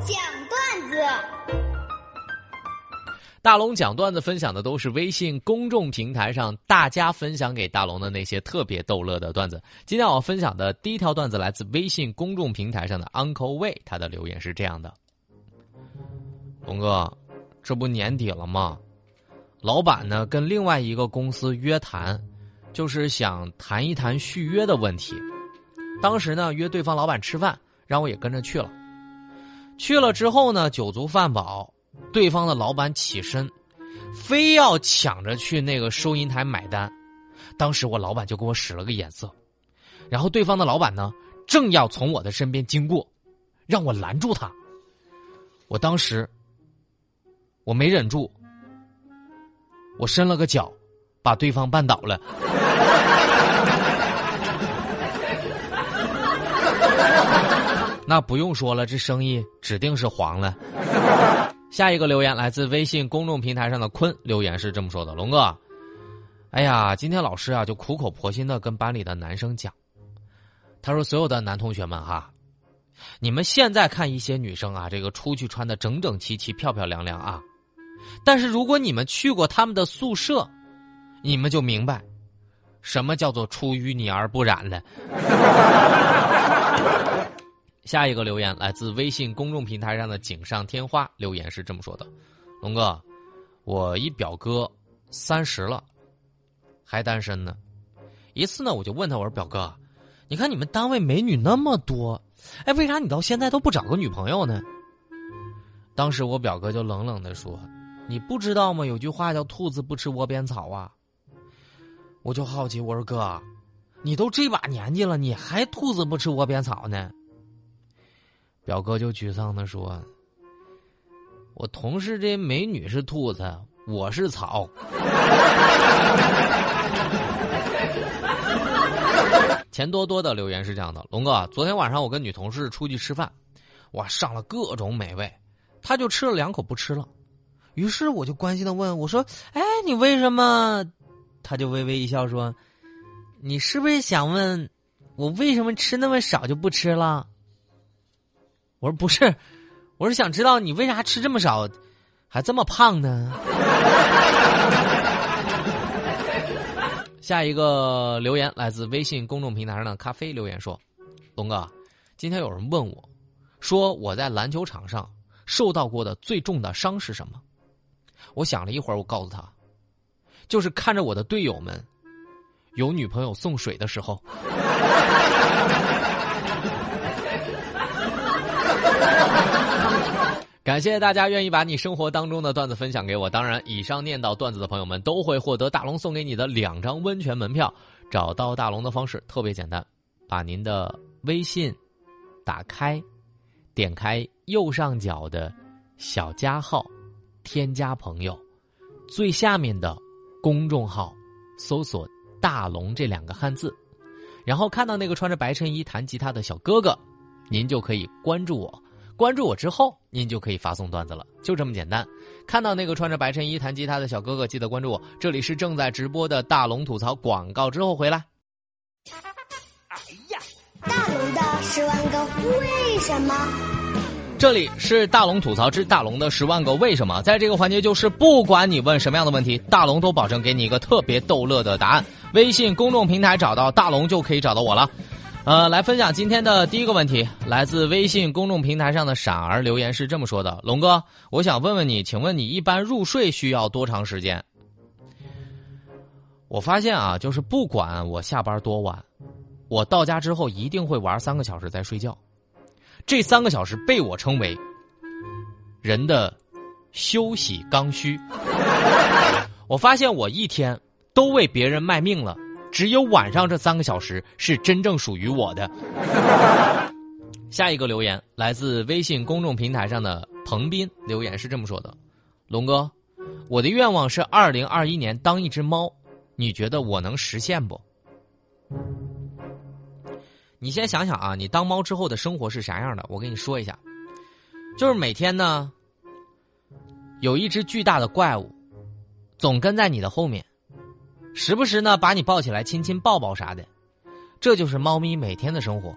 讲段子。大龙讲段子分享的都是微信公众平台上大家分享给大龙的那些特别逗乐的段子。今天我分享的第一条段子来自微信公众平台上的 Uncle Wei，他的留言是这样的：龙哥，这不年底了吗？老板呢跟另外一个公司约谈，就是想谈一谈续约的问题。当时呢约对方老板吃饭，让我也跟着去了。去了之后呢，酒足饭饱。对方的老板起身，非要抢着去那个收银台买单。当时我老板就给我使了个眼色，然后对方的老板呢，正要从我的身边经过，让我拦住他。我当时我没忍住，我伸了个脚，把对方绊倒了。那不用说了，这生意指定是黄了。下一个留言来自微信公众平台上的坤，留言是这么说的：“龙哥，哎呀，今天老师啊就苦口婆心的跟班里的男生讲，他说所有的男同学们哈，你们现在看一些女生啊，这个出去穿的整整齐齐、漂漂亮亮啊，但是如果你们去过他们的宿舍，你们就明白，什么叫做出淤泥而不染了。”下一个留言来自微信公众平台上的锦上添花，留言是这么说的：“龙哥，我一表哥三十了，还单身呢。一次呢，我就问他，我说表哥，你看你们单位美女那么多，哎，为啥你到现在都不找个女朋友呢？”当时我表哥就冷冷的说：“你不知道吗？有句话叫兔子不吃窝边草啊。”我就好奇，我说哥，你都这把年纪了，你还兔子不吃窝边草呢？表哥就沮丧的说：“我同事这美女是兔子，我是草。”钱多多的留言是这样的：龙哥，昨天晚上我跟女同事出去吃饭，哇，上了各种美味，她就吃了两口不吃了。于是我就关心的问我说：“哎，你为什么？”她就微微一笑说：“你是不是想问我为什么吃那么少就不吃了？”我说不是，我是想知道你为啥吃这么少，还这么胖呢？下一个留言来自微信公众平台上的咖啡留言说：“龙哥，今天有人问我，说我在篮球场上受到过的最重的伤是什么？我想了一会儿，我告诉他，就是看着我的队友们有女朋友送水的时候。”感谢大家愿意把你生活当中的段子分享给我。当然，以上念到段子的朋友们都会获得大龙送给你的两张温泉门票。找到大龙的方式特别简单，把您的微信打开，点开右上角的小加号，添加朋友，最下面的公众号搜索“大龙”这两个汉字，然后看到那个穿着白衬衣弹吉他的小哥哥，您就可以关注我。关注我之后，您就可以发送段子了，就这么简单。看到那个穿着白衬衣弹吉他的小哥哥，记得关注我。这里是正在直播的大龙吐槽广告之后回来。哎呀，大龙的十万个为什么？这里是大龙吐槽之大龙的十万个为什么。在这个环节，就是不管你问什么样的问题，大龙都保证给你一个特别逗乐的答案。微信公众平台找到大龙就可以找到我了。呃，来分享今天的第一个问题，来自微信公众平台上的傻儿留言是这么说的：“龙哥，我想问问你，请问你一般入睡需要多长时间？”我发现啊，就是不管我下班多晚，我到家之后一定会玩三个小时再睡觉，这三个小时被我称为人的休息刚需。我发现我一天都为别人卖命了。只有晚上这三个小时是真正属于我的。下一个留言来自微信公众平台上的彭斌，留言是这么说的：“龙哥，我的愿望是二零二一年当一只猫，你觉得我能实现不？”你先想想啊，你当猫之后的生活是啥样的？我跟你说一下，就是每天呢，有一只巨大的怪物，总跟在你的后面。时不时呢，把你抱起来亲亲抱抱啥的，这就是猫咪每天的生活。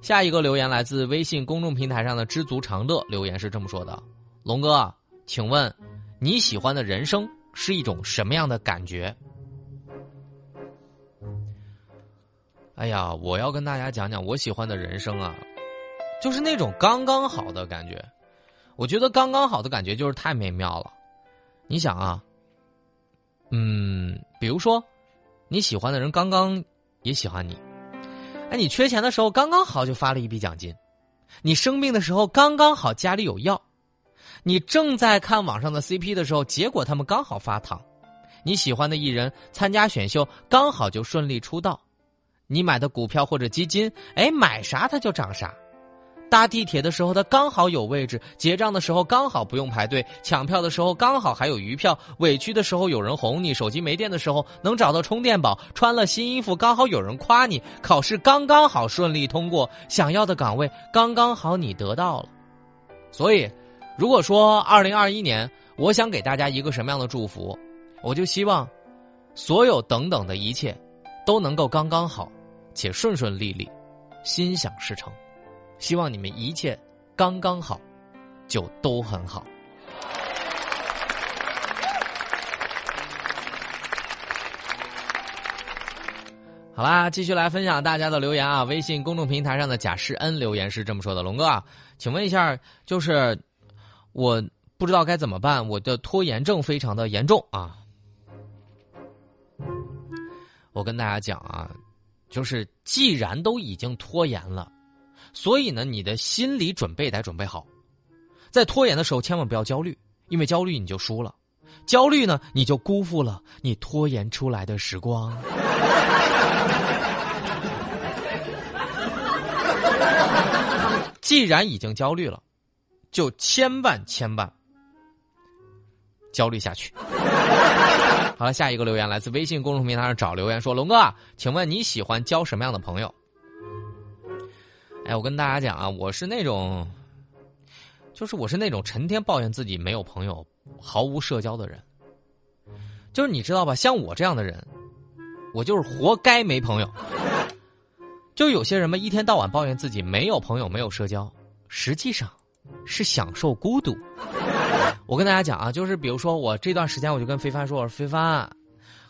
下一个留言来自微信公众平台上的知足常乐，留言是这么说的：“龙哥，请问你喜欢的人生是一种什么样的感觉？”哎呀，我要跟大家讲讲我喜欢的人生啊，就是那种刚刚好的感觉。我觉得刚刚好的感觉就是太美妙了。你想啊，嗯，比如说你喜欢的人刚刚也喜欢你。哎，你缺钱的时候刚刚好就发了一笔奖金，你生病的时候刚刚好家里有药，你正在看网上的 CP 的时候，结果他们刚好发糖，你喜欢的艺人参加选秀刚好就顺利出道，你买的股票或者基金，哎，买啥它就涨啥。搭地铁的时候，他刚好有位置；结账的时候刚好不用排队；抢票的时候刚好还有余票；委屈的时候有人哄你；手机没电的时候能找到充电宝；穿了新衣服刚好有人夸你；考试刚刚好顺利通过；想要的岗位刚刚好你得到了。所以，如果说二零二一年，我想给大家一个什么样的祝福，我就希望，所有等等的一切，都能够刚刚好，且顺顺利利，心想事成。希望你们一切刚刚好，就都很好。好啦，继续来分享大家的留言啊！微信公众平台上的贾世恩留言是这么说的：“龙哥啊，请问一下，就是我不知道该怎么办，我的拖延症非常的严重啊。我跟大家讲啊，就是既然都已经拖延了。”所以呢，你的心理准备得准备好，在拖延的时候千万不要焦虑，因为焦虑你就输了，焦虑呢你就辜负了你拖延出来的时光。既然已经焦虑了，就千万千万焦虑下去。好了，下一个留言来自微信公众平台上找留言说：“龙哥，请问你喜欢交什么样的朋友？”哎，我跟大家讲啊，我是那种，就是我是那种成天抱怨自己没有朋友、毫无社交的人。就是你知道吧，像我这样的人，我就是活该没朋友。就有些人嘛，一天到晚抱怨自己没有朋友、没有社交，实际上是享受孤独。我跟大家讲啊，就是比如说我这段时间，我就跟飞帆说：“我说飞帆，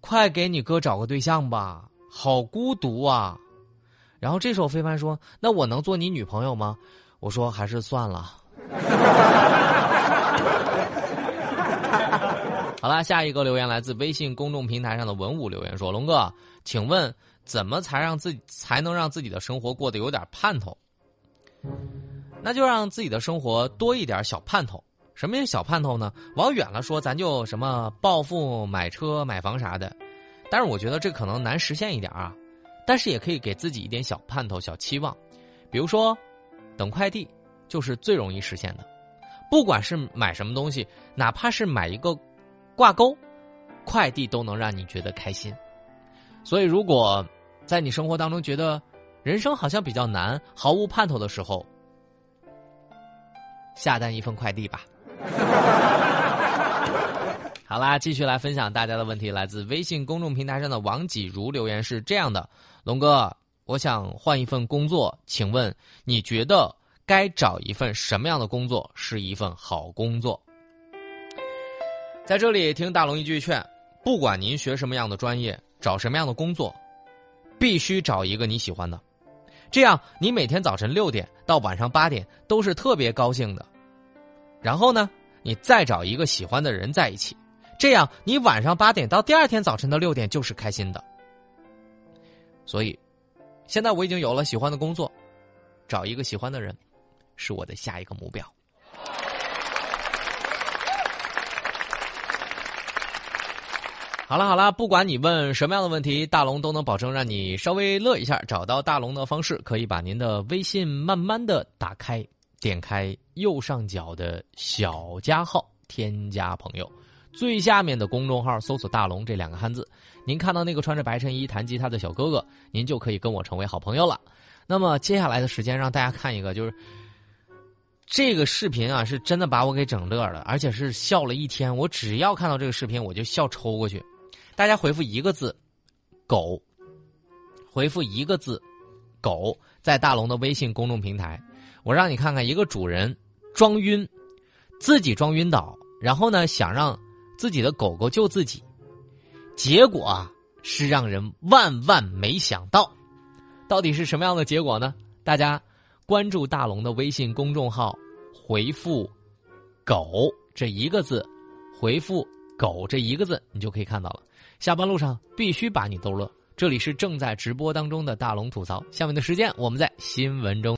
快给你哥找个对象吧，好孤独啊。”然后这时候飞帆说：“那我能做你女朋友吗？”我说：“还是算了。”好了，下一个留言来自微信公众平台上的文武留言说：“龙哥，请问怎么才让自己才能让自己的生活过得有点盼头？那就让自己的生活多一点小盼头。什么叫小盼头呢？往远了说，咱就什么暴富、买车、买房啥的。但是我觉得这可能难实现一点啊。”但是也可以给自己一点小盼头、小期望，比如说，等快递就是最容易实现的。不管是买什么东西，哪怕是买一个挂钩，快递都能让你觉得开心。所以，如果在你生活当中觉得人生好像比较难、毫无盼头的时候，下单一份快递吧。好啦，继续来分享大家的问题。来自微信公众平台上的王几如留言是这样的：龙哥，我想换一份工作，请问你觉得该找一份什么样的工作是一份好工作？在这里听大龙一句劝：不管您学什么样的专业，找什么样的工作，必须找一个你喜欢的，这样你每天早晨六点到晚上八点都是特别高兴的。然后呢，你再找一个喜欢的人在一起。这样，你晚上八点到第二天早晨的六点就是开心的。所以，现在我已经有了喜欢的工作，找一个喜欢的人，是我的下一个目标。好了好了，不管你问什么样的问题，大龙都能保证让你稍微乐一下。找到大龙的方式，可以把您的微信慢慢的打开，点开右上角的小加号，添加朋友。最下面的公众号搜索“大龙”这两个汉字，您看到那个穿着白衬衣弹吉他的小哥哥，您就可以跟我成为好朋友了。那么接下来的时间，让大家看一个，就是这个视频啊，是真的把我给整乐了，而且是笑了一天。我只要看到这个视频，我就笑抽过去。大家回复一个字“狗”，回复一个字狗在大龙的微信公众平台，我让你看看一个主人装晕，自己装晕倒，然后呢想让自己的狗狗救自己，结果啊是让人万万没想到，到底是什么样的结果呢？大家关注大龙的微信公众号，回复“狗”这一个字，回复“狗”这一个字，你就可以看到了。下班路上必须把你逗乐。这里是正在直播当中的大龙吐槽。下面的时间，我们在新闻中。